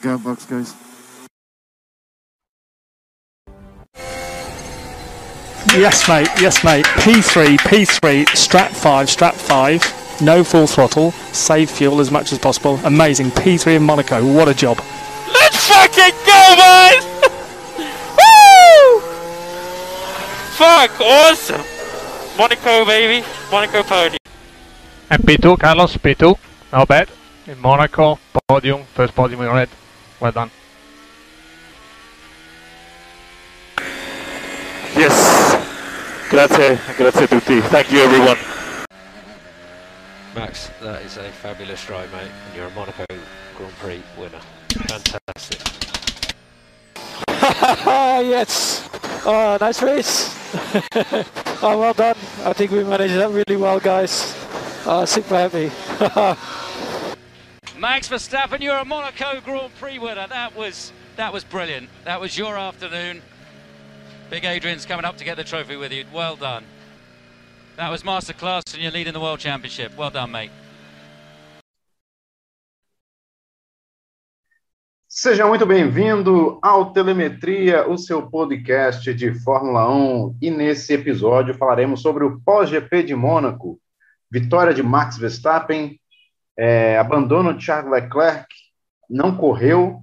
The gun box guys. Yes, mate. Yes, mate. P3, P3, strap 5, strap 5. No full throttle. Save fuel as much as possible. Amazing. P3 in Monaco. What a job. Let's fucking go, man! Woo! Fuck, awesome! Monaco, baby. Monaco podium. And P2, Carlos, P2, not bad. In Monaco, podium, first podium in red. Well done. Yes. Grazie, grazie a tutti. Thank you, everyone. Max, that is a fabulous ride, mate, and you're a Monaco Grand Prix winner. Fantastic. yes. Oh, nice race. oh, well done. I think we managed that really well, guys. Oh, super happy. Max Verstappen, you're a Monaco Grand Prix winner. That was that was brilliant. That was your afternoon. Big Adrian's coming up to get the trophy with you. Well done. That was masterclass, and you're leading the World Championship. Well done, mate. Seja muito bem-vindo ao Telemetria, o seu podcast de Fórmula 1. E nesse episódio falaremos sobre o pós-GP de Mônaco. Vitória de Max Verstappen, é, abandono de Charles Leclerc, não correu,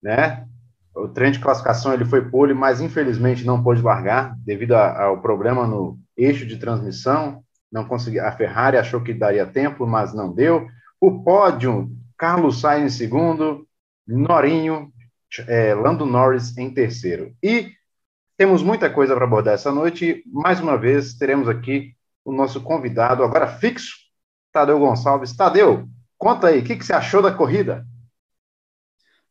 né? O trem de classificação ele foi pole, mas infelizmente não pôde largar devido a, ao problema no eixo de transmissão. Não consegui. A Ferrari achou que daria tempo, mas não deu. O pódio: Carlos Sainz em segundo, Norinho, é, Lando Norris em terceiro. E temos muita coisa para abordar essa noite. Mais uma vez teremos aqui o nosso convidado agora fixo, Tadeu Gonçalves. Tadeu, conta aí, o que, que você achou da corrida?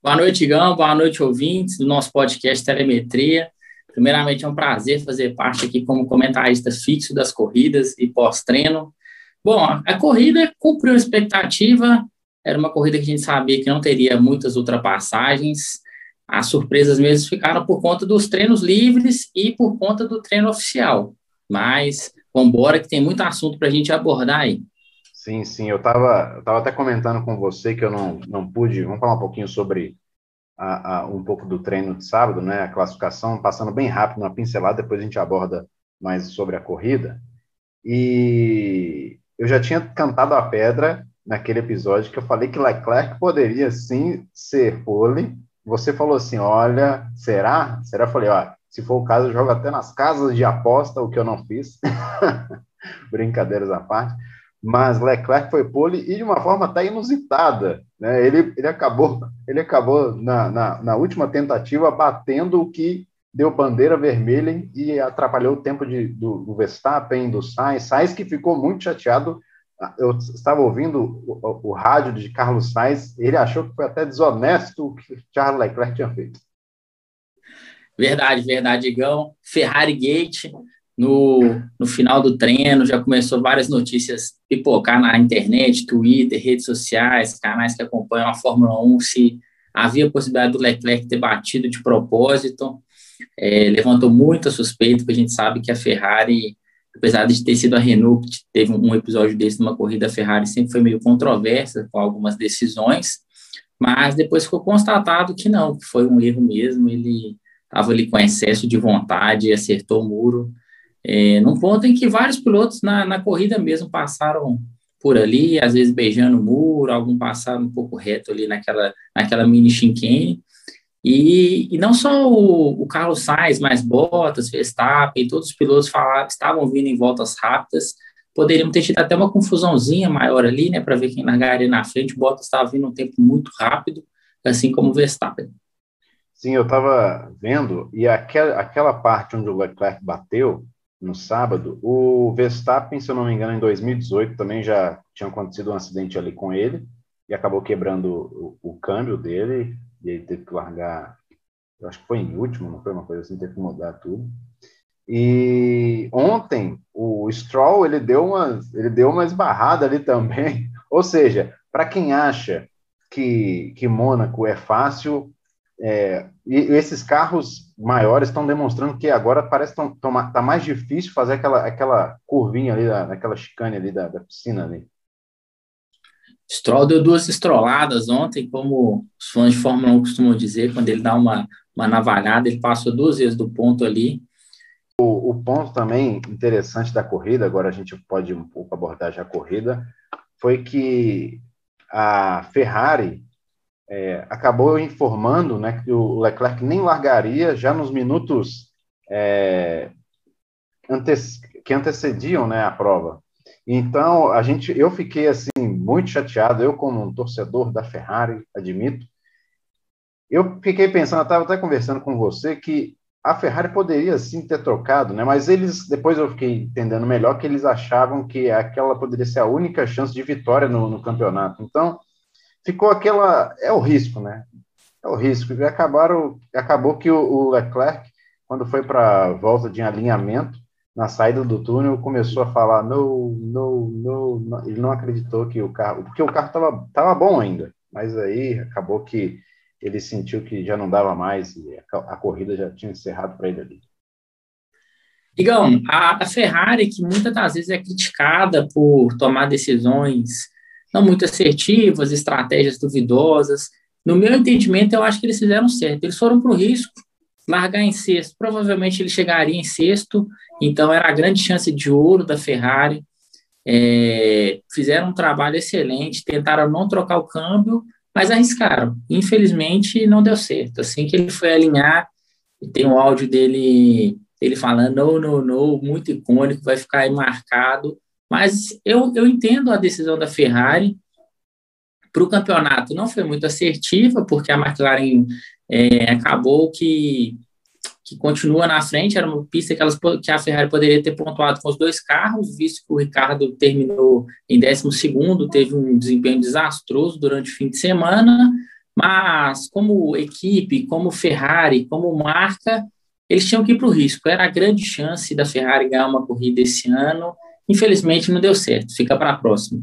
Boa noite, Gão. Boa noite, ouvintes do nosso podcast Telemetria. Primeiramente, é um prazer fazer parte aqui como comentarista fixo das corridas e pós-treino. Bom, a corrida cumpriu a expectativa. Era uma corrida que a gente sabia que não teria muitas ultrapassagens. As surpresas mesmo ficaram por conta dos treinos livres e por conta do treino oficial. Mas vamos embora que tem muito assunto para a gente abordar aí. Sim, sim, eu estava tava até comentando com você que eu não, não pude. Vamos falar um pouquinho sobre a, a, um pouco do treino de sábado, né? A classificação, passando bem rápido, uma pincelada, depois a gente aborda mais sobre a corrida. E eu já tinha cantado a pedra naquele episódio que eu falei que Leclerc poderia sim ser pole. Você falou assim: olha, será? Será? Eu falei: ó, se for o caso, eu jogo até nas casas de aposta, o que eu não fiz. Brincadeiras à parte mas Leclerc foi pole e de uma forma até inusitada. Né? Ele, ele acabou, ele acabou na, na, na, última tentativa batendo o que deu bandeira vermelha e atrapalhou o tempo de, do, do Verstappen, do Sainz. Sainz que ficou muito chateado. Eu estava ouvindo o, o, o, rádio de Carlos Sainz, ele achou que foi até desonesto o que Charles Leclerc tinha feito. Verdade, verdade, Igão. Ferrari Gate, no, no final do treino, já começou várias notícias pipocar na internet, Twitter, redes sociais, canais que acompanham a Fórmula 1, se havia possibilidade do Leclerc ter batido de propósito. É, levantou muita suspeita, porque a gente sabe que a Ferrari, apesar de ter sido a Renault que teve um episódio desse numa corrida, a Ferrari sempre foi meio controversa com algumas decisões, mas depois ficou constatado que não, que foi um erro mesmo, ele estava ali com excesso de vontade, acertou o muro, é, num ponto em que vários pilotos na, na corrida mesmo passaram por ali, às vezes beijando o muro, algum passaram um pouco reto ali naquela, naquela mini chicane, e, e não só o, o Carlos Sainz, mas Bottas, Verstappen, todos os pilotos falaram, estavam vindo em voltas rápidas, poderiam ter tido até uma confusãozinha maior ali, né, para ver quem largaria na frente, Bottas estava vindo um tempo muito rápido, assim como o Verstappen. Sim, eu estava vendo, e aquela, aquela parte onde o Leclerc bateu, no sábado. O Verstappen, se eu não me engano, em 2018 também já tinha acontecido um acidente ali com ele e acabou quebrando o, o câmbio dele e ele teve que largar, eu acho que foi em último, não foi uma coisa assim, teve que mudar tudo. E ontem o Stroll ele deu uma, ele deu uma esbarrada ali também. Ou seja, para quem acha que, que Mônaco é fácil, é, e esses carros maiores estão demonstrando que agora parece que tá mais difícil fazer aquela, aquela curvinha ali, aquela chicane ali da, da piscina ali. Stroll deu duas estroladas ontem, como os fãs de Fórmula 1 costumam dizer, quando ele dá uma, uma navalhada, ele passou duas vezes do ponto ali. O, o ponto também interessante da corrida, agora a gente pode um pouco abordar já a corrida, foi que a Ferrari é, acabou informando né, que o Leclerc nem largaria já nos minutos é, ante que antecediam né, a prova. Então, a gente, eu fiquei assim muito chateado, eu como um torcedor da Ferrari, admito. Eu fiquei pensando, estava até conversando com você que a Ferrari poderia sim ter trocado, né? Mas eles, depois eu fiquei entendendo melhor que eles achavam que aquela poderia ser a única chance de vitória no, no campeonato. Então, ficou aquela. É o risco, né? É o risco. E acabaram, acabou que o, o Leclerc, quando foi para a volta de alinhamento, na saída do túnel, começou a falar: no, no, no. Ele não acreditou que o carro. Porque o carro estava tava bom ainda, mas aí acabou que ele sentiu que já não dava mais e a, a corrida já tinha encerrado para ele ali. Igão, a, a Ferrari, que muitas das vezes é criticada por tomar decisões não muito assertivas, estratégias duvidosas. No meu entendimento, eu acho que eles fizeram certo. Eles foram para o risco, largar em sexto. Provavelmente ele chegaria em sexto, então era a grande chance de ouro da Ferrari. É, fizeram um trabalho excelente, tentaram não trocar o câmbio, mas arriscaram. Infelizmente, não deu certo. Assim que ele foi alinhar, tem um áudio dele, ele falando, não, não, não, muito icônico, vai ficar aí marcado. Mas eu, eu entendo a decisão da Ferrari. Para o campeonato não foi muito assertiva, porque a McLaren é, acabou que, que continua na frente. Era uma pista que, elas, que a Ferrari poderia ter pontuado com os dois carros, visto que o Ricardo terminou em 12, teve um desempenho desastroso durante o fim de semana. Mas, como equipe, como Ferrari, como marca, eles tinham que ir para o risco. Era a grande chance da Ferrari ganhar uma corrida esse ano Infelizmente não deu certo, fica para a próxima.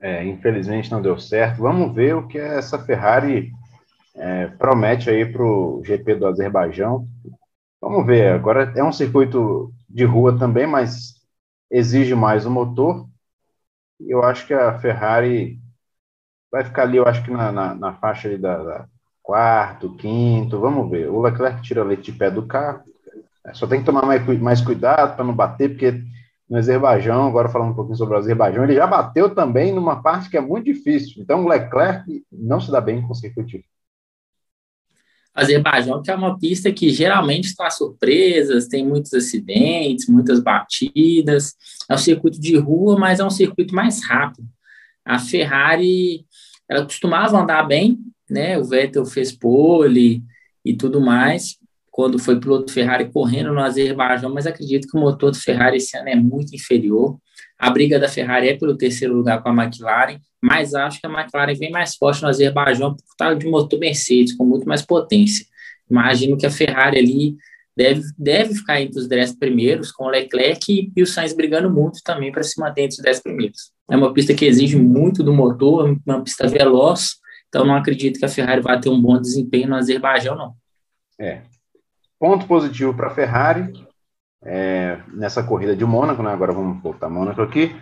É, infelizmente não deu certo. Vamos ver o que essa Ferrari é, promete aí para o GP do Azerbaijão. Vamos ver. Agora é um circuito de rua também, mas exige mais o motor. Eu acho que a Ferrari vai ficar ali, eu acho que na, na, na faixa ali da, da, quarto, quinto. Vamos ver. O Leclerc tira leite de pé do carro. Só tem que tomar mais, mais cuidado para não bater, porque no Azerbaijão, agora falando um pouquinho sobre o Azerbaijão, ele já bateu também numa parte que é muito difícil. Então, o Leclerc não se dá bem com consecutivo. Azerbaijão, que é uma pista que geralmente traz surpresas, tem muitos acidentes, muitas batidas. É um circuito de rua, mas é um circuito mais rápido. A Ferrari, ela costumava andar bem, né? O Vettel fez pole e tudo mais, quando foi piloto Ferrari correndo no Azerbaijão, mas acredito que o motor do Ferrari esse ano é muito inferior. A briga da Ferrari é pelo terceiro lugar com a McLaren, mas acho que a McLaren vem mais forte no Azerbaijão por estar de motor Mercedes, com muito mais potência. Imagino que a Ferrari ali deve, deve ficar entre os dez primeiros, com o Leclerc e o Sainz brigando muito também para se manter entre os dez primeiros. É uma pista que exige muito do motor, uma pista veloz, então não acredito que a Ferrari vá ter um bom desempenho no Azerbaijão, não. É, Ponto positivo para a Ferrari é, nessa corrida de Mônaco, né? agora vamos voltar a Mônaco aqui,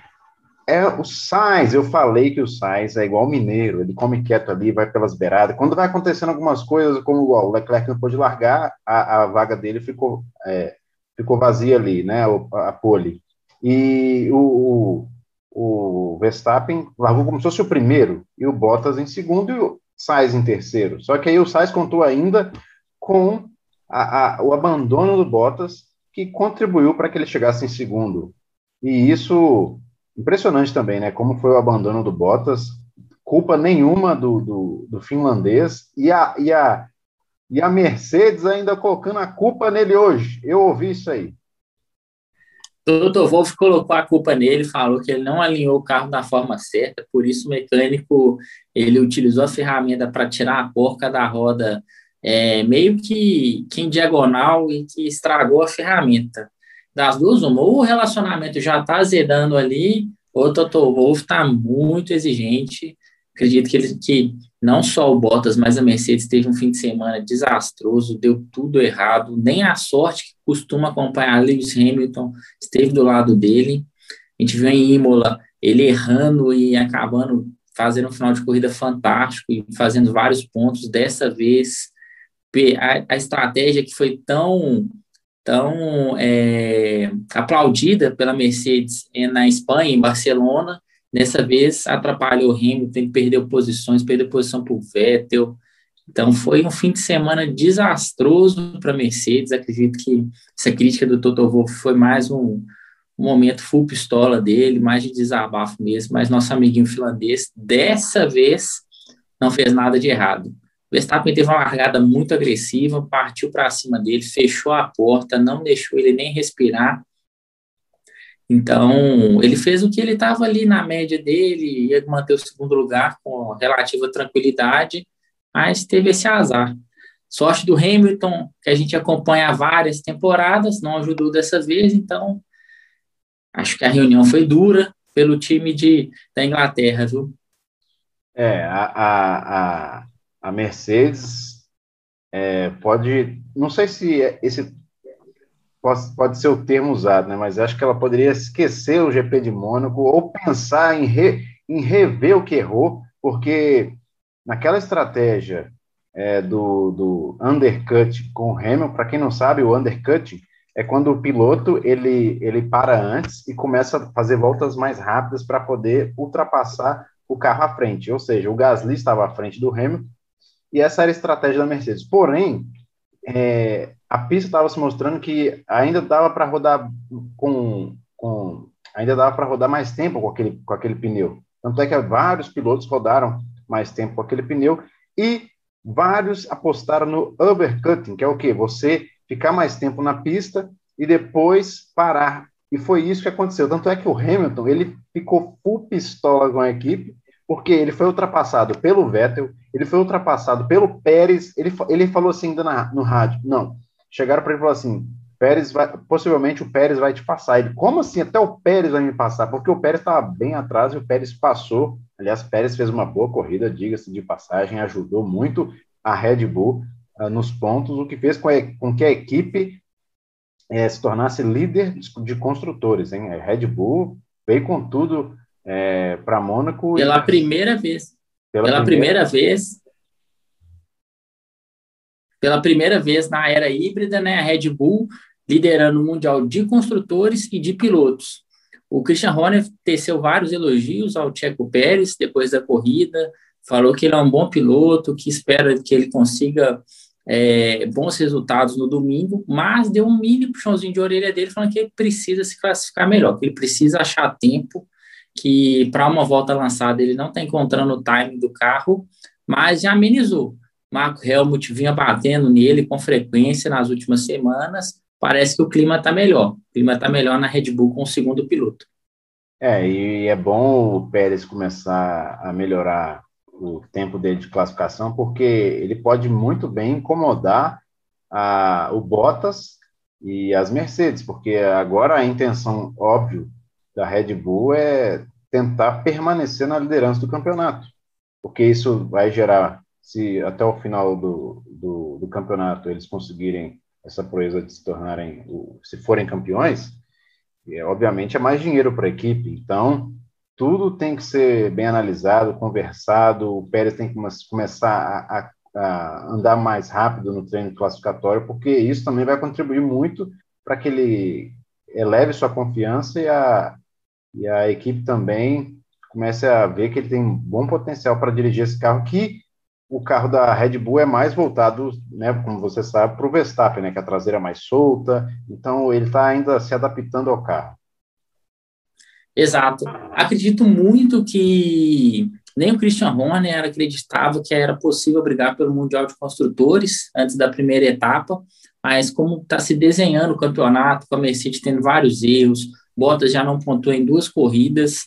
é o Sainz. Eu falei que o Sainz é igual o Mineiro, ele come quieto ali, vai pelas beiradas. Quando vai acontecendo algumas coisas, como o Leclerc não pôde largar, a, a vaga dele ficou, é, ficou vazia ali, né? A, a pole. E o, o, o, Verstappen largou como se fosse o primeiro, e o Bottas em segundo e o Sainz em terceiro. Só que aí o Sainz contou ainda com a, a, o abandono do Bottas, que contribuiu para que ele chegasse em segundo. E isso, impressionante também, né? Como foi o abandono do Bottas, culpa nenhuma do, do, do finlandês, e a, e, a, e a Mercedes ainda colocando a culpa nele hoje. Eu ouvi isso aí. O Dr. Wolff colocou a culpa nele, falou que ele não alinhou o carro da forma certa, por isso o mecânico ele utilizou a ferramenta para tirar a porca da roda é, meio que, que em diagonal e que estragou a ferramenta. Das duas, uma, ou o relacionamento já está azedando ali, ou o Toto Wolff está muito exigente. Acredito que, ele, que não só o Bottas, mas a Mercedes teve um fim de semana desastroso, deu tudo errado, nem a sorte que costuma acompanhar Lewis Hamilton esteve do lado dele. A gente viu em Imola ele errando e acabando fazendo um final de corrida fantástico e fazendo vários pontos. Dessa vez, a, a estratégia que foi tão tão é, aplaudida pela Mercedes na Espanha, em Barcelona, dessa vez atrapalhou o Hamilton, perdeu posições, perdeu posição para o Vettel. Então foi um fim de semana desastroso para a Mercedes. Acredito que essa crítica do Toto Wolff foi mais um, um momento full pistola dele, mais de desabafo mesmo. Mas nosso amiguinho finlandês, dessa vez, não fez nada de errado. Verstappen teve uma largada muito agressiva, partiu para cima dele, fechou a porta, não deixou ele nem respirar. Então, ele fez o que ele estava ali na média dele, ia manter o segundo lugar com relativa tranquilidade, mas teve esse azar. Sorte do Hamilton, que a gente acompanha várias temporadas, não ajudou dessa vez, então acho que a reunião foi dura pelo time de, da Inglaterra, viu? É, a, a, a a Mercedes é, pode, não sei se esse pode, pode ser o termo usado, né, mas acho que ela poderia esquecer o GP de Mônaco ou pensar em, re, em rever o que errou, porque naquela estratégia é, do, do undercut com o Hamilton, para quem não sabe, o undercut é quando o piloto ele, ele para antes e começa a fazer voltas mais rápidas para poder ultrapassar o carro à frente. Ou seja, o Gasly estava à frente do Hamilton e essa era a estratégia da Mercedes. Porém, é, a pista estava se mostrando que ainda dava para rodar com, com ainda dava para rodar mais tempo com aquele, com aquele pneu. Tanto é que vários pilotos rodaram mais tempo com aquele pneu e vários apostaram no overcutting, que é o que? Você ficar mais tempo na pista e depois parar. E foi isso que aconteceu. Tanto é que o Hamilton ele ficou full pistola com a equipe porque ele foi ultrapassado pelo Vettel, ele foi ultrapassado pelo Pérez, ele, ele falou assim ainda na, no rádio, não, chegaram para ele e falaram assim, Pérez vai, possivelmente o Pérez vai te passar. Ele, como assim? Até o Pérez vai me passar? Porque o Pérez estava bem atrás e o Pérez passou. Aliás, Pérez fez uma boa corrida, diga-se de passagem, ajudou muito a Red Bull uh, nos pontos, o que fez com, a, com que a equipe é, se tornasse líder de, de construtores. Hein? A Red Bull veio com tudo é, para Mônaco. Pela e... primeira vez. Pela, pela primeira... primeira... vez. Pela primeira vez na era híbrida, né, a Red Bull liderando o Mundial de Construtores e de Pilotos. O Christian Horner teceu vários elogios ao Checo Pérez depois da corrida, falou que ele é um bom piloto, que espera que ele consiga é, bons resultados no domingo, mas deu um mini puxãozinho de orelha dele falando que ele precisa se classificar melhor, que ele precisa achar tempo que para uma volta lançada ele não está encontrando o timing do carro, mas já amenizou. Marco Helmut vinha batendo nele com frequência nas últimas semanas. Parece que o clima está melhor. O clima está melhor na Red Bull com o segundo piloto. É, e é bom o Pérez começar a melhorar o tempo dele de classificação, porque ele pode muito bem incomodar a, o Bottas e as Mercedes, porque agora a intenção, óbvio, da Red Bull é tentar permanecer na liderança do campeonato, porque isso vai gerar, se até o final do, do, do campeonato eles conseguirem essa proeza de se tornarem, se forem campeões, é, obviamente é mais dinheiro para a equipe. Então, tudo tem que ser bem analisado, conversado. O Pérez tem que começar a, a, a andar mais rápido no treino classificatório, porque isso também vai contribuir muito para que ele eleve sua confiança e a, e a equipe também começa a ver que ele tem um bom potencial para dirigir esse carro, que o carro da Red Bull é mais voltado, né, como você sabe, para o Verstappen, né, que a traseira é mais solta, então ele está ainda se adaptando ao carro. Exato. Acredito muito que nem o Christian Horner acreditava que era possível brigar pelo Mundial de Construtores antes da primeira etapa, mas como está se desenhando o campeonato, com a Mercedes tendo vários erros, Bottas já não pontuou em duas corridas.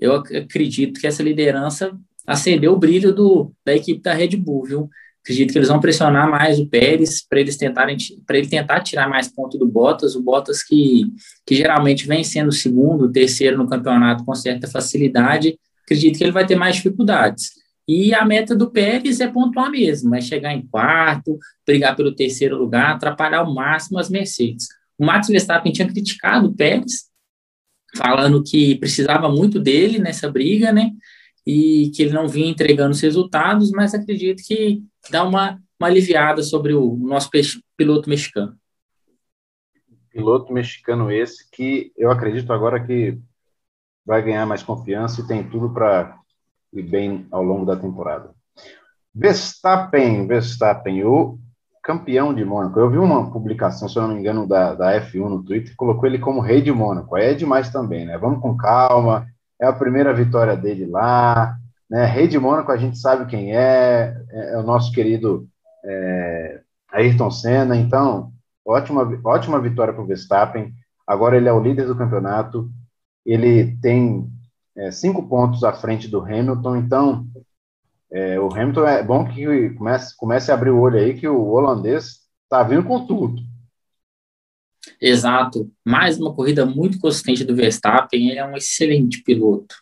Eu acredito que essa liderança acendeu o brilho do, da equipe da Red Bull, viu? Acredito que eles vão pressionar mais o Pérez para eles tentarem para ele tentar tirar mais pontos do Bottas, o Bottas que, que geralmente vem sendo segundo, terceiro no campeonato com certa facilidade. Acredito que ele vai ter mais dificuldades. E a meta do Pérez é pontuar mesmo, é chegar em quarto, brigar pelo terceiro lugar, atrapalhar ao máximo as Mercedes. O Max Verstappen tinha criticado o Pérez, falando que precisava muito dele nessa briga, né? E que ele não vinha entregando os resultados, mas acredito que dá uma, uma aliviada sobre o nosso piloto mexicano. Piloto mexicano esse que eu acredito agora que vai ganhar mais confiança e tem tudo para ir bem ao longo da temporada. Verstappen, Verstappen, o campeão de Mônaco. Eu vi uma publicação, se eu não me engano, da, da F1 no Twitter, colocou ele como rei de Mônaco. Aí é demais também, né? Vamos com calma. É a primeira vitória dele lá. Né? Rei de Mônaco, a gente sabe quem é. É, é o nosso querido é, Ayrton Senna. Então, ótima, ótima vitória para o Verstappen. Agora ele é o líder do campeonato. Ele tem é, cinco pontos à frente do Hamilton. Então, é, o Hamilton é bom que comece, comece a abrir o olho aí que o holandês está vindo com tudo. Exato. Mais uma corrida muito consistente do Verstappen. Ele é um excelente piloto.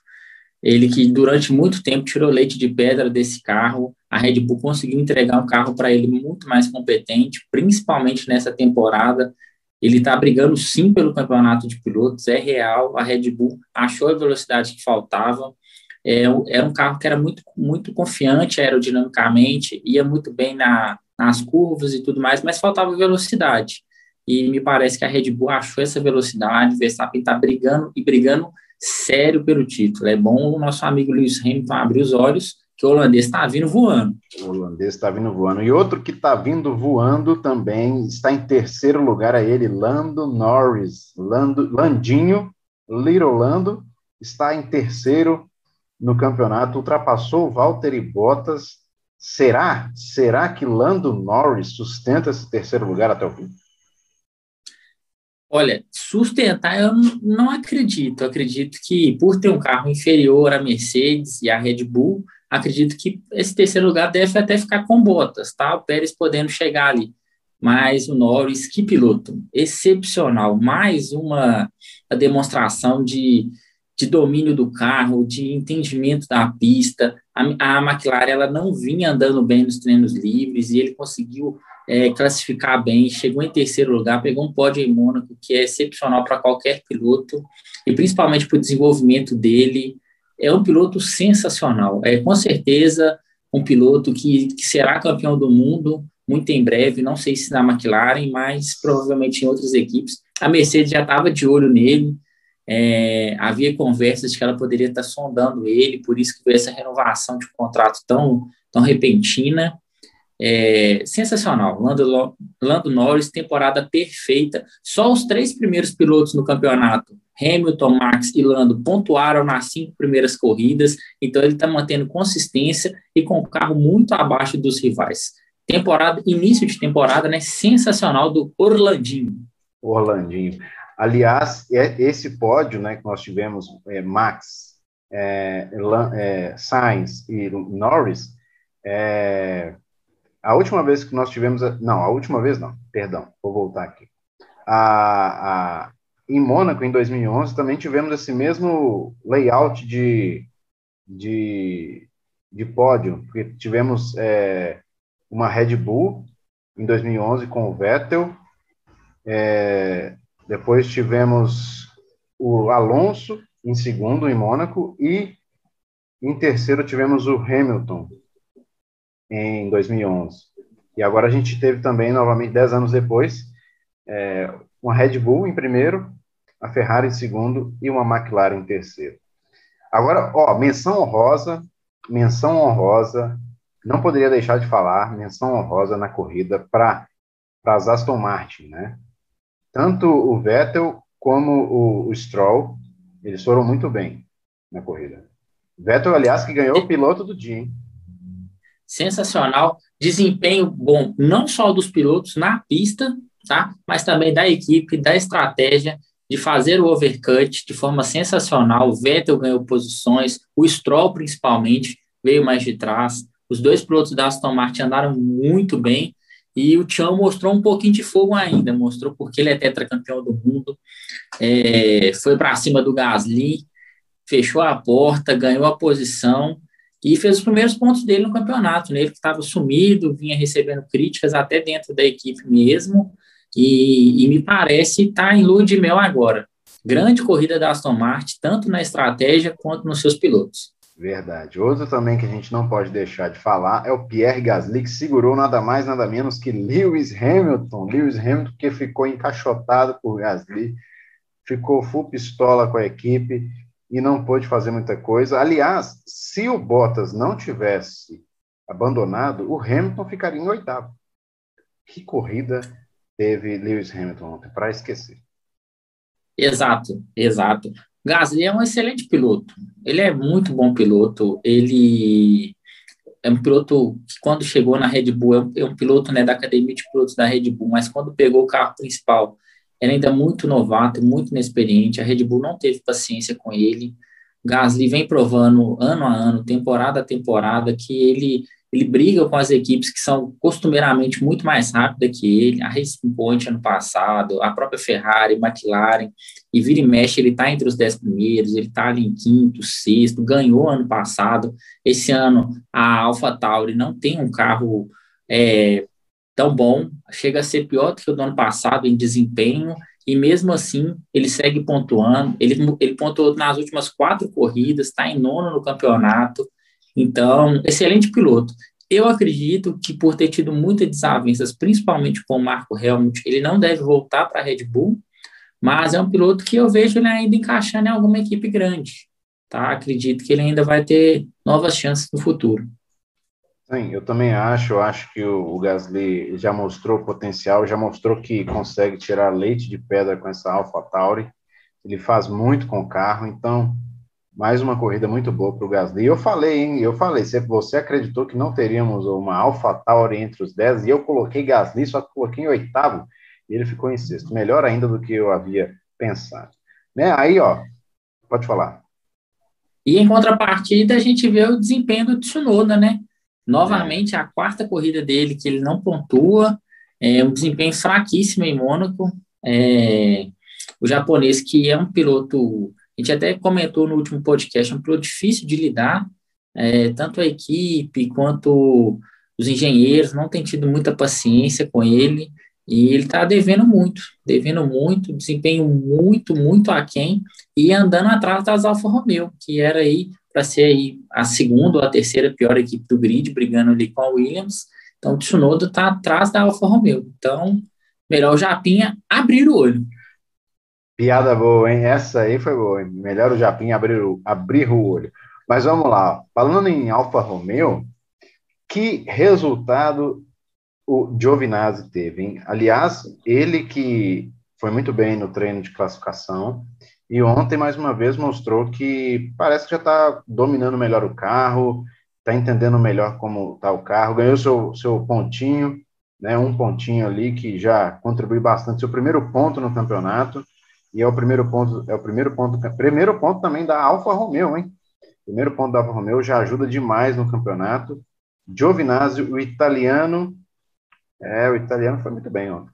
Ele que durante muito tempo tirou leite de pedra desse carro. A Red Bull conseguiu entregar um carro para ele muito mais competente, principalmente nessa temporada. Ele está brigando sim pelo campeonato de pilotos, é real. A Red Bull achou a velocidade que faltava era um carro que era muito, muito confiante aerodinamicamente, ia muito bem na, nas curvas e tudo mais, mas faltava velocidade. E me parece que a Red Bull achou essa velocidade, o Verstappen está brigando e brigando sério pelo título. É bom o nosso amigo Lewis Hamilton abrir os olhos, que o holandês está vindo voando. O holandês está vindo voando. E outro que está vindo voando também está em terceiro lugar, é ele, Lando Norris. Lando, Landinho, Little Lando, está em terceiro no campeonato, ultrapassou Valtteri Bottas. Será? Será que Lando Norris sustenta esse terceiro lugar até o fim? Olha, sustentar eu não acredito. Eu acredito que por ter um carro inferior à Mercedes e à Red Bull, acredito que esse terceiro lugar deve até ficar com Bottas, tá? O Pérez podendo chegar ali. Mas o Norris, que piloto excepcional, mais uma demonstração de, de domínio do carro, de entendimento da pista. A, a McLaren ela não vinha andando bem nos treinos livres e ele conseguiu é, classificar bem, chegou em terceiro lugar, pegou um pódio em Mônaco, que é excepcional para qualquer piloto, e principalmente para o desenvolvimento dele. É um piloto sensacional. É com certeza um piloto que, que será campeão do mundo muito em breve. Não sei se na McLaren, mas provavelmente em outras equipes. A Mercedes já estava de olho nele. É, havia conversas de que ela poderia estar sondando ele, por isso que foi essa renovação de contrato tão, tão repentina. É, sensacional. Lando, Lando Norris, temporada perfeita. Só os três primeiros pilotos no campeonato, Hamilton, Max e Lando, pontuaram nas cinco primeiras corridas. Então ele está mantendo consistência e com o carro muito abaixo dos rivais. Temporada, início de temporada, né? Sensacional do Orlandinho. Orlandinho. Aliás, é, esse pódio né, que nós tivemos, é, Max, é, é, Sainz e Norris, é, a última vez que nós tivemos, não, a última vez não, perdão, vou voltar aqui. A, a, em Mônaco, em 2011, também tivemos esse mesmo layout de, de, de pódio, porque tivemos é, uma Red Bull em 2011 com o Vettel, é, depois tivemos o Alonso em segundo em Mônaco e em terceiro tivemos o Hamilton em 2011. E agora a gente teve também, novamente, dez anos depois, é, uma Red Bull em primeiro, a Ferrari em segundo e uma McLaren em terceiro. Agora, ó, menção honrosa, menção honrosa, não poderia deixar de falar, menção honrosa na corrida para as Aston Martin, né? Tanto o Vettel como o, Stroll, eles foram muito bem na corrida. Vettel, aliás, que ganhou o piloto do dia. Hein? Sensacional. Desempenho bom, não só dos pilotos na pista, tá? mas também da equipe, da estratégia de fazer o overcut de forma sensacional. O Vettel ganhou posições, o Stroll, principalmente, veio mais de trás. Os dois pilotos da Aston Martin andaram muito bem e o Tião mostrou um pouquinho de fogo ainda, mostrou porque ele é tetracampeão do mundo, é, foi para cima do Gasly, fechou a porta, ganhou a posição e fez os primeiros pontos dele no campeonato, né? Ele que estava sumido, vinha recebendo críticas até dentro da equipe mesmo, e, e me parece estar tá em lua de mel agora. Grande corrida da Aston Martin, tanto na estratégia quanto nos seus pilotos. Verdade. Outro também que a gente não pode deixar de falar é o Pierre Gasly, que segurou nada mais, nada menos que Lewis Hamilton. Lewis Hamilton que ficou encaixotado por Gasly, ficou full pistola com a equipe e não pôde fazer muita coisa. Aliás, se o Bottas não tivesse abandonado, o Hamilton ficaria em oitavo. Que corrida teve Lewis Hamilton ontem, para esquecer. Exato, exato. Gasly é um excelente piloto. Ele é muito bom piloto. Ele é um piloto que, quando chegou na Red Bull, é um, é um piloto né, da academia de pilotos da Red Bull, mas quando pegou o carro principal, era ainda muito novato, muito inexperiente. A Red Bull não teve paciência com ele. Gasly vem provando ano a ano, temporada a temporada, que ele ele briga com as equipes que são costumeiramente muito mais rápidas que ele, a Racing Point ano passado, a própria Ferrari, McLaren, e vira e mexe, ele está entre os dez primeiros, ele está ali em quinto, sexto, ganhou ano passado, esse ano a AlphaTauri não tem um carro é, tão bom, chega a ser pior do que o do ano passado em desempenho, e mesmo assim ele segue pontuando, ele, ele pontuou nas últimas quatro corridas, está em nono no campeonato, então, excelente piloto. Eu acredito que por ter tido muitas desavenças, principalmente com o Marco Helmut, ele não deve voltar para a Red Bull, mas é um piloto que eu vejo ele ainda encaixando em alguma equipe grande. Tá? Acredito que ele ainda vai ter novas chances no futuro. Sim, eu também acho. Eu acho que o, Gasly já mostrou potencial, já mostrou que consegue tirar leite de pedra com essa Alpha Tauri. Ele faz muito com o carro, então mais uma corrida muito boa para o Gasly. Eu falei, hein? Eu falei, você acreditou que não teríamos uma Alpha Tauri entre os 10, e eu coloquei Gasly, só que coloquei em oitavo, ele ficou em sexto. Melhor ainda do que eu havia pensado. Né? Aí, ó, pode falar. E em contrapartida, a gente vê o desempenho do Tsunoda, né? Novamente, a quarta corrida dele que ele não pontua, é um desempenho fraquíssimo em Mônaco. É, o japonês, que é um piloto a gente até comentou no último podcast, é um piloto difícil de lidar, é, tanto a equipe quanto os engenheiros não têm tido muita paciência com ele, e ele está devendo muito, devendo muito, desempenho muito, muito aquém, e andando atrás das Alfa Romeo, que era aí para ser aí a segunda ou a terceira pior equipe do grid, brigando ali com a Williams. Então, o Tsunoda está atrás da Alfa Romeo. Então, melhor o Japinha abrir o olho. Piada boa, hein? Essa aí foi boa. Hein? Melhor o Japim abrir o, abrir o olho. Mas vamos lá. Falando em Alfa Romeo, que resultado o Giovinazzi teve, hein? Aliás, ele que foi muito bem no treino de classificação e ontem, mais uma vez, mostrou que parece que já está dominando melhor o carro, está entendendo melhor como está o carro, ganhou seu, seu pontinho, né? Um pontinho ali que já contribui bastante, seu primeiro ponto no campeonato e é o primeiro ponto, é o primeiro ponto, primeiro ponto também da Alfa Romeo, hein? Primeiro ponto da Alfa Romeo já ajuda demais no campeonato. Giovinazzi, o italiano, é, o italiano foi muito bem ontem.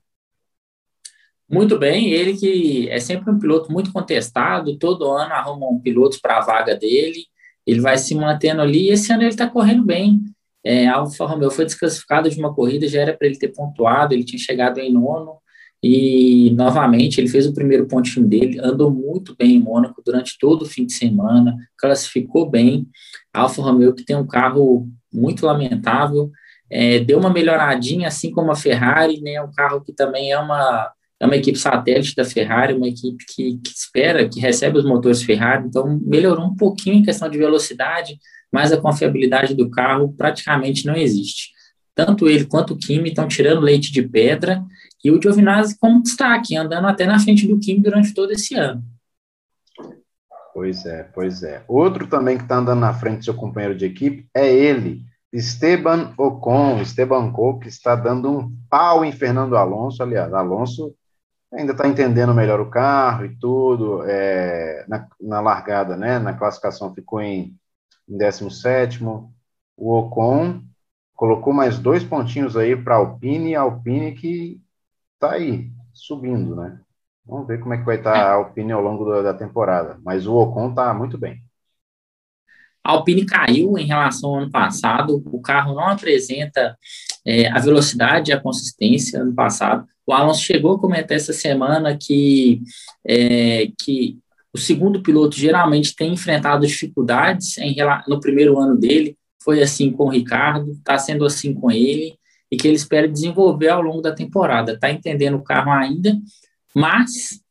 Muito bem, ele que é sempre um piloto muito contestado, todo ano arrumam pilotos para a vaga dele, ele vai se mantendo ali, e esse ano ele está correndo bem. É, Alfa Romeo foi desclassificado de uma corrida, já era para ele ter pontuado, ele tinha chegado em nono, e, novamente, ele fez o primeiro pontinho dele, andou muito bem em Mônaco durante todo o fim de semana, classificou bem. Alfa Romeo, que tem um carro muito lamentável, é, deu uma melhoradinha, assim como a Ferrari, né? Um carro que também é uma, é uma equipe satélite da Ferrari, uma equipe que, que espera, que recebe os motores Ferrari, então melhorou um pouquinho em questão de velocidade, mas a confiabilidade do carro praticamente não existe. Tanto ele quanto o Kimi estão tirando leite de pedra e o Giovinazzi como destaque, andando até na frente do Kim durante todo esse ano. Pois é, pois é. Outro também que está andando na frente do seu companheiro de equipe é ele, Esteban Ocon, Esteban Ocon, que está dando um pau em Fernando Alonso. Aliás, Alonso ainda está entendendo melhor o carro e tudo. É, na, na, largada, né? Na classificação ficou em, em 17. O Ocon colocou mais dois pontinhos aí para Alpine, Alpine que está aí, subindo, né? Vamos ver como é que vai estar tá a Alpine ao longo da, da temporada. Mas o Ocon está muito bem. A Alpine caiu em relação ao ano passado, o carro não apresenta é, a velocidade e a consistência ano passado. O Alonso chegou a comentar essa semana que, é, que o segundo piloto geralmente tem enfrentado dificuldades em, no primeiro ano dele, foi assim com o Ricardo, está sendo assim com ele, e que ele espera desenvolver ao longo da temporada. Está entendendo o carro ainda, mas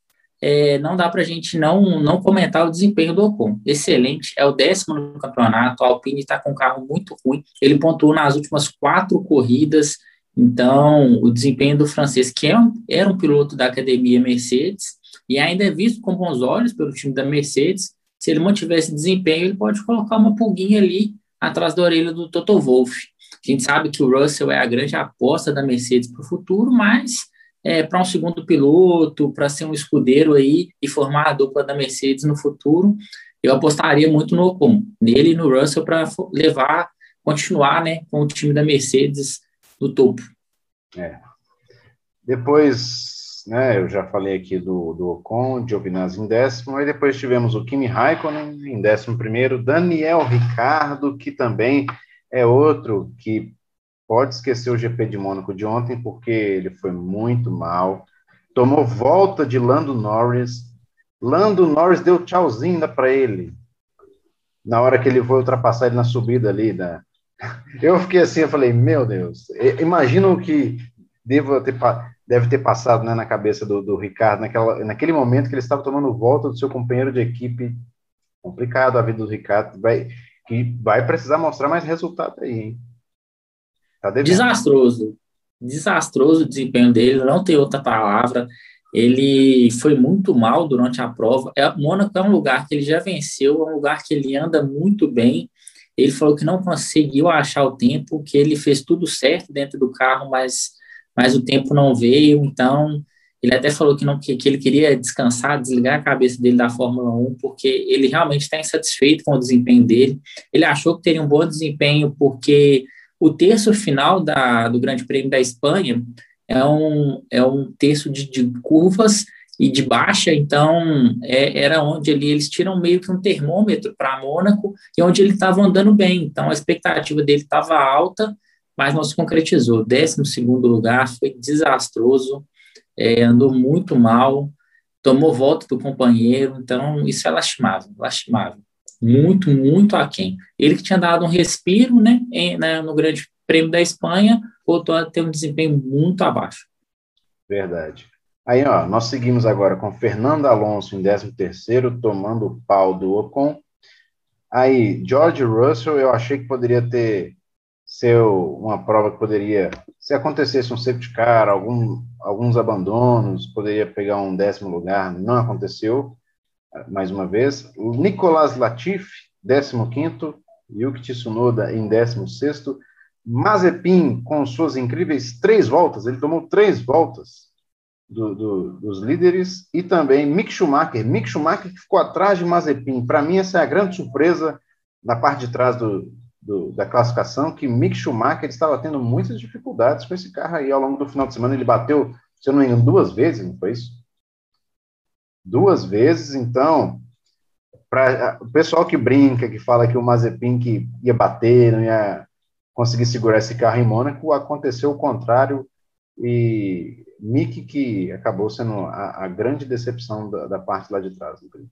é, não dá para a gente não, não comentar o desempenho do Ocon. Excelente, é o décimo no campeonato, a Alpine está com um carro muito ruim, ele pontuou nas últimas quatro corridas, então o desempenho do francês, que é um, era um piloto da academia Mercedes, e ainda é visto com bons olhos pelo time da Mercedes, se ele mantiver esse desempenho, ele pode colocar uma pulguinha ali atrás da orelha do Toto Wolff. A gente sabe que o Russell é a grande aposta da Mercedes para o futuro, mas é, para um segundo piloto, para ser um escudeiro aí e formar a dupla da Mercedes no futuro, eu apostaria muito no Ocon, nele e no Russell para levar, continuar, né, com o time da Mercedes no topo. É. Depois, né, eu já falei aqui do, do Ocon, Giovinazzi em décimo, aí depois tivemos o Kimi Raikkonen em décimo primeiro, Daniel Ricardo, que também é outro que pode esquecer o GP de Mônaco de ontem, porque ele foi muito mal. Tomou volta de Lando Norris. Lando Norris deu tchauzinho ainda para ele. Na hora que ele foi ultrapassar ele na subida ali. Né? Eu fiquei assim, eu falei, meu Deus, imagino que devo ter, deve ter passado né, na cabeça do, do Ricardo naquela, naquele momento que ele estava tomando volta do seu companheiro de equipe. Complicado a vida do Ricardo, vai, que vai precisar mostrar mais resultado aí, hein? Tá Desastroso. Desastroso o desempenho dele, não tem outra palavra. Ele foi muito mal durante a prova. É, Mônaco é um lugar que ele já venceu, é um lugar que ele anda muito bem. Ele falou que não conseguiu achar o tempo, que ele fez tudo certo dentro do carro, mas, mas o tempo não veio. Então, ele até falou que, não, que, que ele queria descansar, desligar a cabeça dele da Fórmula 1, porque ele realmente está insatisfeito com o desempenho dele. Ele achou que teria um bom desempenho, porque o terço final da, do Grande Prêmio da Espanha é um, é um terço de, de curvas e de baixa, então é, era onde ali eles tiram meio que um termômetro para Mônaco e onde ele estava andando bem. Então a expectativa dele estava alta, mas não se concretizou. Décimo segundo lugar foi desastroso, é, andou muito mal, tomou volta do companheiro, então isso é lastimável, lastimável muito, muito aquém. Ele que tinha dado um respiro né, em, né, no Grande Prêmio da Espanha, voltou a ter um desempenho muito abaixo. Verdade. Aí, ó, nós seguimos agora com Fernando Alonso em 13º, tomando o pau do Ocon. Aí, George Russell, eu achei que poderia ter ser uma prova que poderia, se acontecesse um safety car, algum, alguns abandonos, poderia pegar um décimo lugar, não aconteceu mais uma vez. Nicolas Latifi, 15º, Yuki Tsunoda em 16º. Mazepin, com suas incríveis três voltas, ele tomou três voltas do, do, dos líderes, e também Mick Schumacher. Mick Schumacher que ficou atrás de Mazepin. Para mim, essa é a grande surpresa na parte de trás do, do, da classificação, que Mick Schumacher estava tendo muitas dificuldades com esse carro aí ao longo do final de semana. Ele bateu, se eu não me engano, duas vezes, não foi isso? Duas vezes, então, para o pessoal que brinca, que fala que o Mazepin que ia bater, não ia conseguir segurar esse carro em Mônaco, aconteceu o contrário e Mick que acabou sendo a, a grande decepção da, da, parte lá de trás do grid.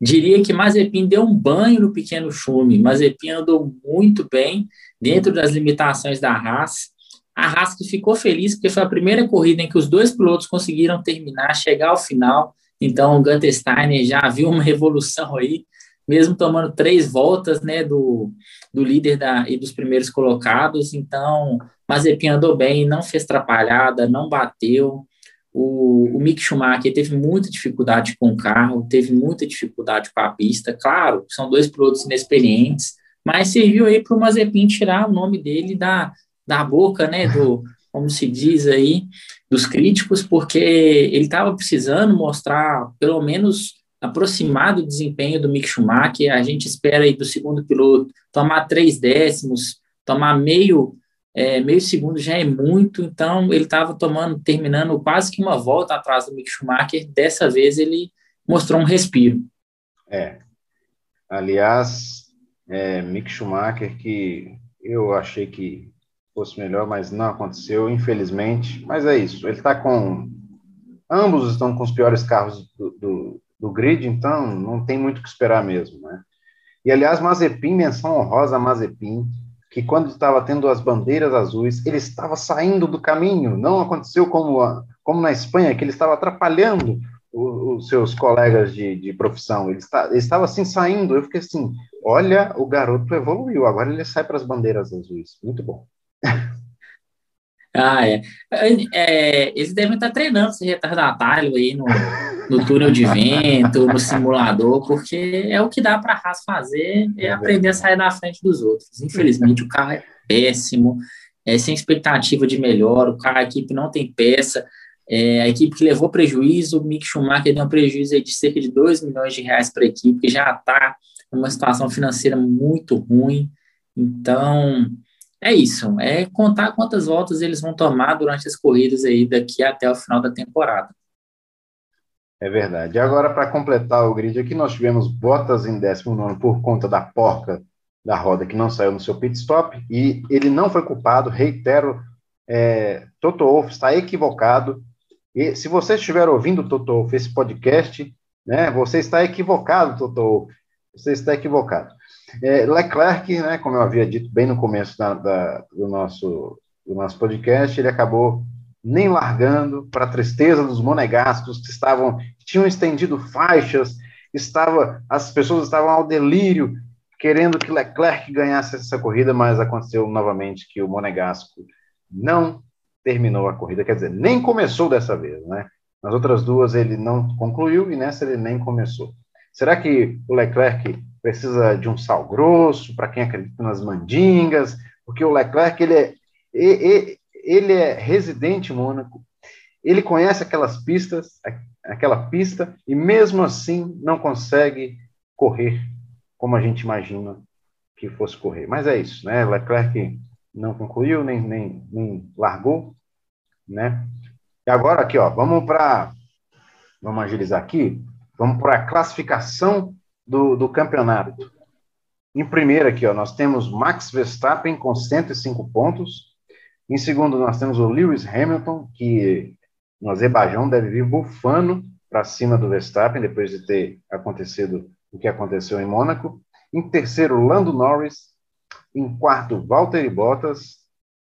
Diria que Mazepin deu um banho no pequeno Schumi. Mazepin andou muito bem dentro das limitações da Haas a que ficou feliz porque foi a primeira corrida em que os dois pilotos conseguiram terminar, chegar ao final. Então, o Gunter Steiner já viu uma revolução aí, mesmo tomando três voltas né, do, do líder da, e dos primeiros colocados. Então, Mazepin andou bem, não fez atrapalhada, não bateu. O, o Mick Schumacher teve muita dificuldade com o carro, teve muita dificuldade com a pista. Claro, são dois pilotos inexperientes, mas serviu aí para o Mazepin tirar o nome dele da, da boca, né, do, como se diz aí, dos críticos, porque ele estava precisando mostrar, pelo menos, aproximar do desempenho do Mick Schumacher. A gente espera aí do segundo piloto tomar três décimos, tomar meio é, meio segundo já é muito, então ele estava tomando, terminando quase que uma volta atrás do Mick Schumacher. Dessa vez ele mostrou um respiro. É. Aliás, é, Mick Schumacher, que eu achei que fosse melhor, mas não aconteceu, infelizmente. Mas é isso, ele está com. Ambos estão com os piores carros do, do, do, grid, então não tem muito o que esperar mesmo, né? E aliás, Mazepin, menção honrosa a Mazepin, que quando estava tendo as bandeiras azuis, ele estava saindo do caminho. Não aconteceu como, a, como na Espanha, que ele estava atrapalhando os, seus colegas de, de profissão. Ele, está, ele, estava assim saindo. Eu fiquei assim: olha, o garoto evoluiu. Agora ele sai para as bandeiras azuis. Muito bom. Ah, é. é. Eles devem estar treinando esse retardatário aí no, no túnel de vento, no simulador, porque é o que dá para a Haas fazer, é aprender a sair na frente dos outros. Infelizmente, o carro é péssimo, é sem expectativa de melhor, o carro, a equipe não tem peça, é, a equipe que levou prejuízo, o Mick Schumacher deu um prejuízo de cerca de 2 milhões de reais para a equipe, que já está numa situação financeira muito ruim, então é isso, é contar quantas voltas eles vão tomar durante as corridas aí daqui até o final da temporada. É verdade. Agora, para completar o grid aqui, nós tivemos Bottas em 19 por conta da porca da roda que não saiu no seu pit stop, e ele não foi culpado, reitero, é, Toto Wolff está equivocado, e se você estiver ouvindo, Toto Wolff, esse podcast, né, você está equivocado, Toto Wolff, você está equivocado. É, Leclerc, né, como eu havia dito bem no começo da, da, do, nosso, do nosso podcast, ele acabou nem largando, para a tristeza dos monegascos que estavam, tinham estendido faixas, estava, as pessoas estavam ao delírio, querendo que Leclerc ganhasse essa corrida, mas aconteceu novamente que o monegasco não terminou a corrida, quer dizer, nem começou dessa vez, né? Nas outras duas ele não concluiu e nessa ele nem começou. Será que o Leclerc precisa de um sal grosso para quem acredita nas mandingas? Porque o Leclerc ele é, ele é residente em Mônaco, ele conhece aquelas pistas, aquela pista, e mesmo assim não consegue correr como a gente imagina que fosse correr. Mas é isso, né? Leclerc não concluiu, nem, nem, nem largou, né? E agora aqui, ó, vamos para, vamos agilizar aqui, vamos para a classificação do, do campeonato. Em primeiro aqui, ó, nós temos Max Verstappen com 105 pontos, em segundo, nós temos o Lewis Hamilton, que no Azerbaijão deve vir bufando para cima do Verstappen, depois de ter acontecido o que aconteceu em Mônaco. Em terceiro, Lando Norris. Em quarto, Valtteri Bottas,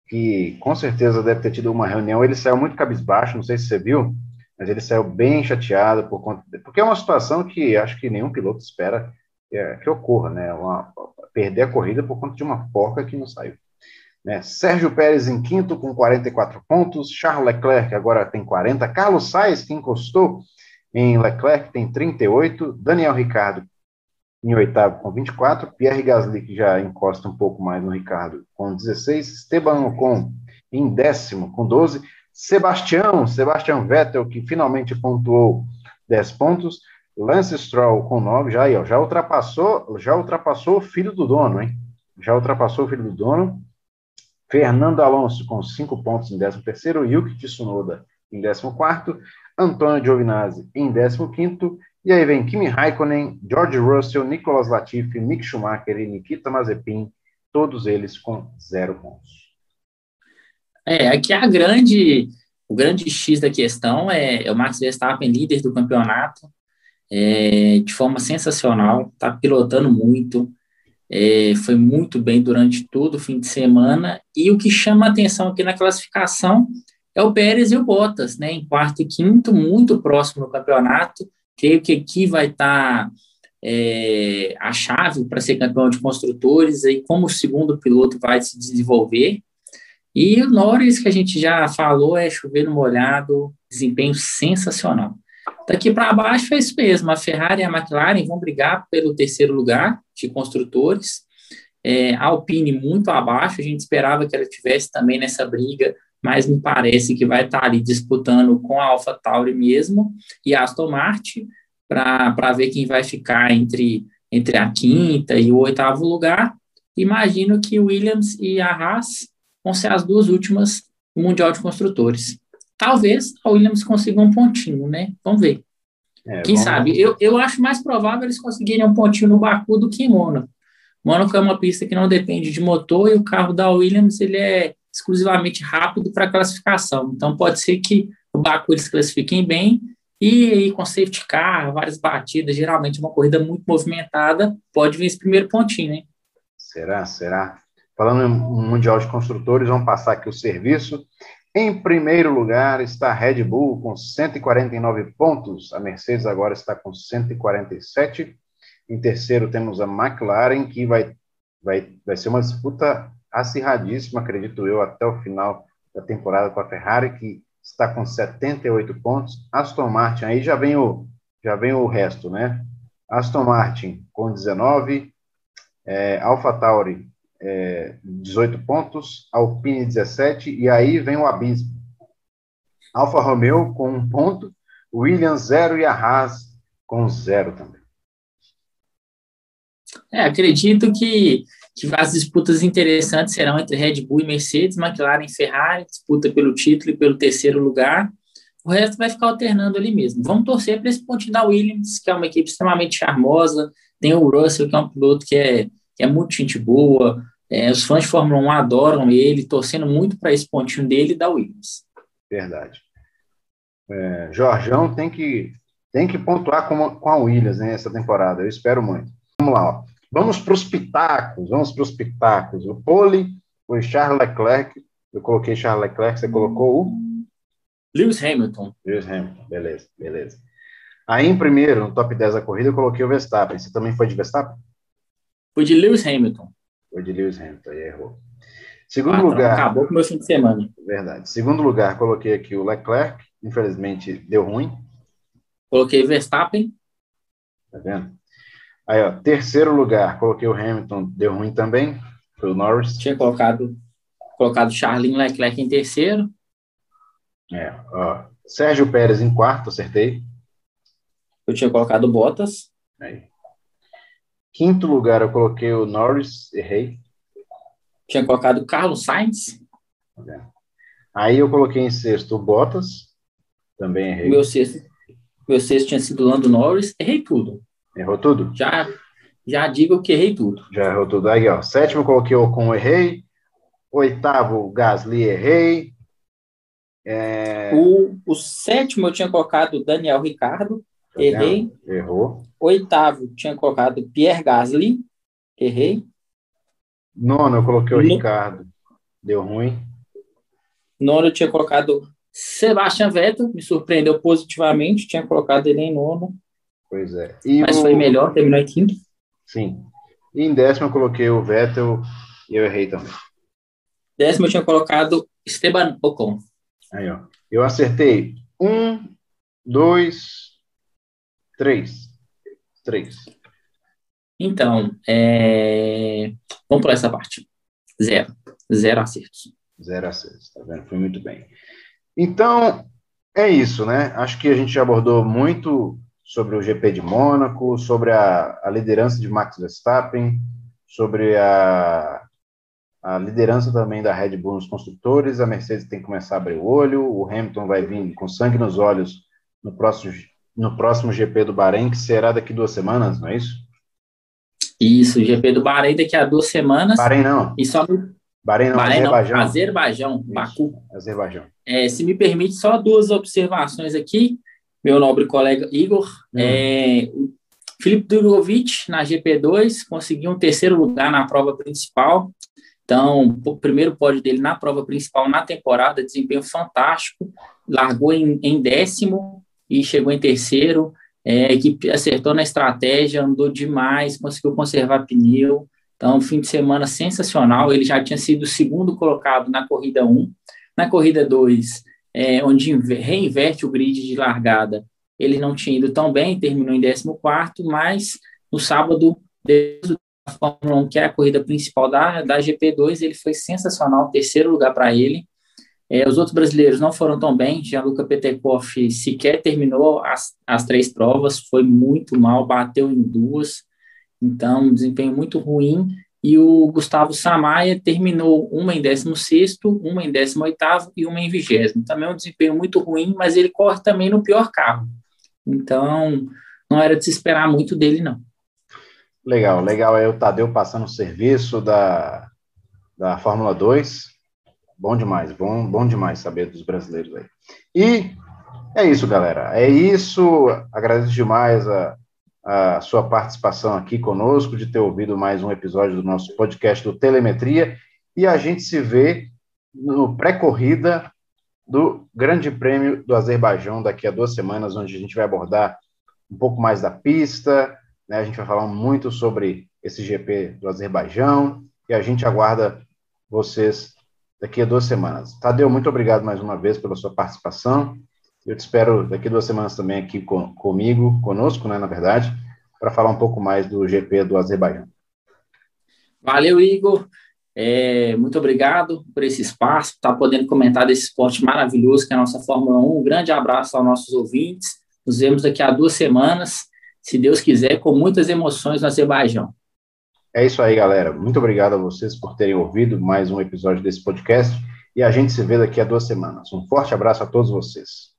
que com certeza deve ter tido uma reunião. Ele saiu muito cabisbaixo, não sei se você viu, mas ele saiu bem chateado por conta. De... Porque é uma situação que acho que nenhum piloto espera que, é, que ocorra, né? Uma, perder a corrida por conta de uma porca que não saiu. Né? Sérgio Pérez em quinto com 44 pontos, Charles Leclerc agora tem 40, Carlos Sainz, que encostou em Leclerc, tem 38, Daniel Ricardo em oitavo com 24, Pierre Gasly, que já encosta um pouco mais no Ricardo, com 16, Esteban Ocon em décimo com 12, Sebastião, Sebastião Vettel, que finalmente pontuou 10 pontos, Lance Stroll com 9, já, já ultrapassou, já ultrapassou o filho do dono, hein? Já ultrapassou o filho do dono, Fernando Alonso com 5 pontos em 13º, Yuki Tsunoda em 14º, Antônio Giovinazzi em 15º, e aí vem Kimi Raikkonen, George Russell, Nicolas Latifi, Mick Schumacher e Nikita Mazepin, todos eles com zero pontos. É, aqui a grande, o grande X da questão é, é o Max Verstappen, líder do campeonato, é, de forma sensacional, está pilotando muito, é, foi muito bem durante todo o fim de semana, e o que chama atenção aqui na classificação é o Pérez e o Bottas, né, em quarto e quinto, muito próximo no campeonato, creio que aqui vai estar tá, é, a chave para ser campeão de construtores, e como o segundo piloto vai se desenvolver, e o Norris, que a gente já falou, é chover no molhado, desempenho sensacional. Daqui para baixo é isso mesmo. A Ferrari e a McLaren vão brigar pelo terceiro lugar de construtores. É, a Alpine muito abaixo, a gente esperava que ela tivesse também nessa briga, mas me parece que vai estar ali disputando com a Alpha Tauri mesmo e a Aston Martin para ver quem vai ficar entre, entre a quinta e o oitavo lugar. Imagino que Williams e a Haas vão ser as duas últimas no Mundial de Construtores. Talvez a Williams consiga um pontinho, né? Vamos ver. É, Quem sabe? Eu, eu acho mais provável eles conseguirem um pontinho no Baku do que em Mônaco. Mônaco é uma pista que não depende de motor e o carro da Williams ele é exclusivamente rápido para classificação. Então pode ser que o Baku eles classifiquem bem e aí com safety car, várias batidas, geralmente uma corrida muito movimentada, pode vir esse primeiro pontinho, né? Será? Será? Falando em Mundial de Construtores, vamos passar aqui o serviço. Em primeiro lugar está a Red Bull com 149 pontos, a Mercedes agora está com 147. Em terceiro temos a McLaren, que vai, vai, vai ser uma disputa acirradíssima, acredito eu, até o final da temporada com a Ferrari, que está com 78 pontos. Aston Martin, aí já vem o, já vem o resto, né? Aston Martin com 19, é, AlphaTauri é, 18 pontos, Alpine 17, e aí vem o abismo. Alfa Romeo com um ponto, Williams zero e a Haas com zero também. É, acredito que, que as disputas interessantes serão entre Red Bull e Mercedes, McLaren e Ferrari, disputa pelo título e pelo terceiro lugar. O resto vai ficar alternando ali mesmo. Vamos torcer para esse pontinho da Williams, que é uma equipe extremamente charmosa. Tem o Russell, que é um piloto que é, que é muito gente boa. É, os fãs de Fórmula 1 adoram ele, torcendo muito para esse pontinho dele e da Williams. Verdade. É, Jorjão tem que, tem que pontuar com, com a Williams né, essa temporada, eu espero muito. Vamos lá, ó. vamos para os pitacos, vamos para os pitacos. O pole foi Charles Leclerc, eu coloquei Charles Leclerc, você colocou o? Lewis Hamilton. Lewis Hamilton, beleza, beleza. Aí em primeiro, no top 10 da corrida, eu coloquei o Verstappen. Você também foi de Verstappen? Foi de Lewis Hamilton. Foi de Lewis Hamilton, aí errou. Segundo Patrão, lugar. Acabou com o meu fim de semana. Verdade. Segundo lugar, coloquei aqui o Leclerc. Infelizmente, deu ruim. Coloquei Verstappen. Tá vendo? Aí, ó, terceiro lugar, coloquei o Hamilton, deu ruim também. Foi o Norris. Tinha colocado, colocado Charles Leclerc em terceiro. É, ó. Sérgio Pérez em quarto, acertei. Eu tinha colocado Bottas. Aí. Quinto lugar, eu coloquei o Norris, errei. Tinha colocado Carlos Sainz. Aí eu coloquei em sexto o Bottas, também errei. Meu sexto, meu sexto tinha sido Lando Norris, errei tudo. Errou tudo? Já, já digo que errei tudo. Já errou tudo. Aí, ó, sétimo eu coloquei o Ocon, errei. Oitavo, Gasly, errei. É... O, o sétimo eu tinha colocado Daniel Ricardo, errei. Errou. Oitavo, tinha colocado Pierre Gasly, errei. Nono, eu coloquei o no... Ricardo, deu ruim. Nono, eu tinha colocado Sebastian Vettel, me surpreendeu positivamente, tinha colocado ele em nono. Pois é. E Mas o... foi melhor, terminou em quinto. Sim. E em décimo eu coloquei o Vettel e eu errei também. Décimo eu tinha colocado Esteban Ocon. Aí, ó. Eu acertei um, dois, três. Três. Então, é... vamos para essa parte. Zero. Zero acertos. Zero acertos, tá vendo? Foi muito bem. Então, é isso, né? Acho que a gente abordou muito sobre o GP de Mônaco, sobre a, a liderança de Max Verstappen, sobre a, a liderança também da Red Bull nos construtores. A Mercedes tem que começar a abrir o olho. O Hamilton vai vir com sangue nos olhos no próximo no próximo GP do Bahrein, que será daqui duas semanas, não é isso? Isso, o GP do Bahrein daqui a duas semanas. Bahrein não. E só Bahrein não, Bahrein Azerbaijão. Não, Azerbaijão, Baku. Azerbaijão. É, se me permite, só duas observações aqui, meu nobre colega Igor. Hum. É, Felipe Durovic, na GP2, conseguiu um terceiro lugar na prova principal. Então, o primeiro pódio dele na prova principal na temporada, desempenho fantástico. Largou em, em décimo, e chegou em terceiro. É, a equipe acertou na estratégia, andou demais, conseguiu conservar pneu. Então, fim de semana sensacional. Ele já tinha sido segundo colocado na corrida 1. Na corrida 2, é, onde reinverte o grid de largada, ele não tinha ido tão bem, terminou em 14, mas no sábado, desde a Fórmula 1, que é a corrida principal da, da GP2, ele foi sensacional, terceiro lugar para ele. É, os outros brasileiros não foram tão bem. Gianluca Petekoff sequer terminou as, as três provas, foi muito mal, bateu em duas, então um desempenho muito ruim. E o Gustavo Samaia terminou uma em 16, uma em 18 e uma em 20. Também um desempenho muito ruim, mas ele corre também no pior carro. Então, não era de se esperar muito dele, não. Legal, legal. É o Tadeu passando o serviço da, da Fórmula 2. Bom demais, bom, bom demais saber dos brasileiros aí. E é isso, galera. É isso. Agradeço demais a, a sua participação aqui conosco, de ter ouvido mais um episódio do nosso podcast do Telemetria. E a gente se vê no pré-corrida do Grande Prêmio do Azerbaijão daqui a duas semanas, onde a gente vai abordar um pouco mais da pista, né? A gente vai falar muito sobre esse GP do Azerbaijão e a gente aguarda vocês daqui a duas semanas. Tadeu, muito obrigado mais uma vez pela sua participação. Eu te espero daqui a duas semanas também aqui com, comigo, conosco, né, na verdade, para falar um pouco mais do GP do Azerbaijão. Valeu, Igor. É, muito obrigado por esse espaço, estar tá podendo comentar desse esporte maravilhoso que é a nossa Fórmula 1. Um grande abraço aos nossos ouvintes. Nos vemos daqui a duas semanas, se Deus quiser, com muitas emoções no Azerbaijão. É isso aí, galera. Muito obrigado a vocês por terem ouvido mais um episódio desse podcast e a gente se vê daqui a duas semanas. Um forte abraço a todos vocês.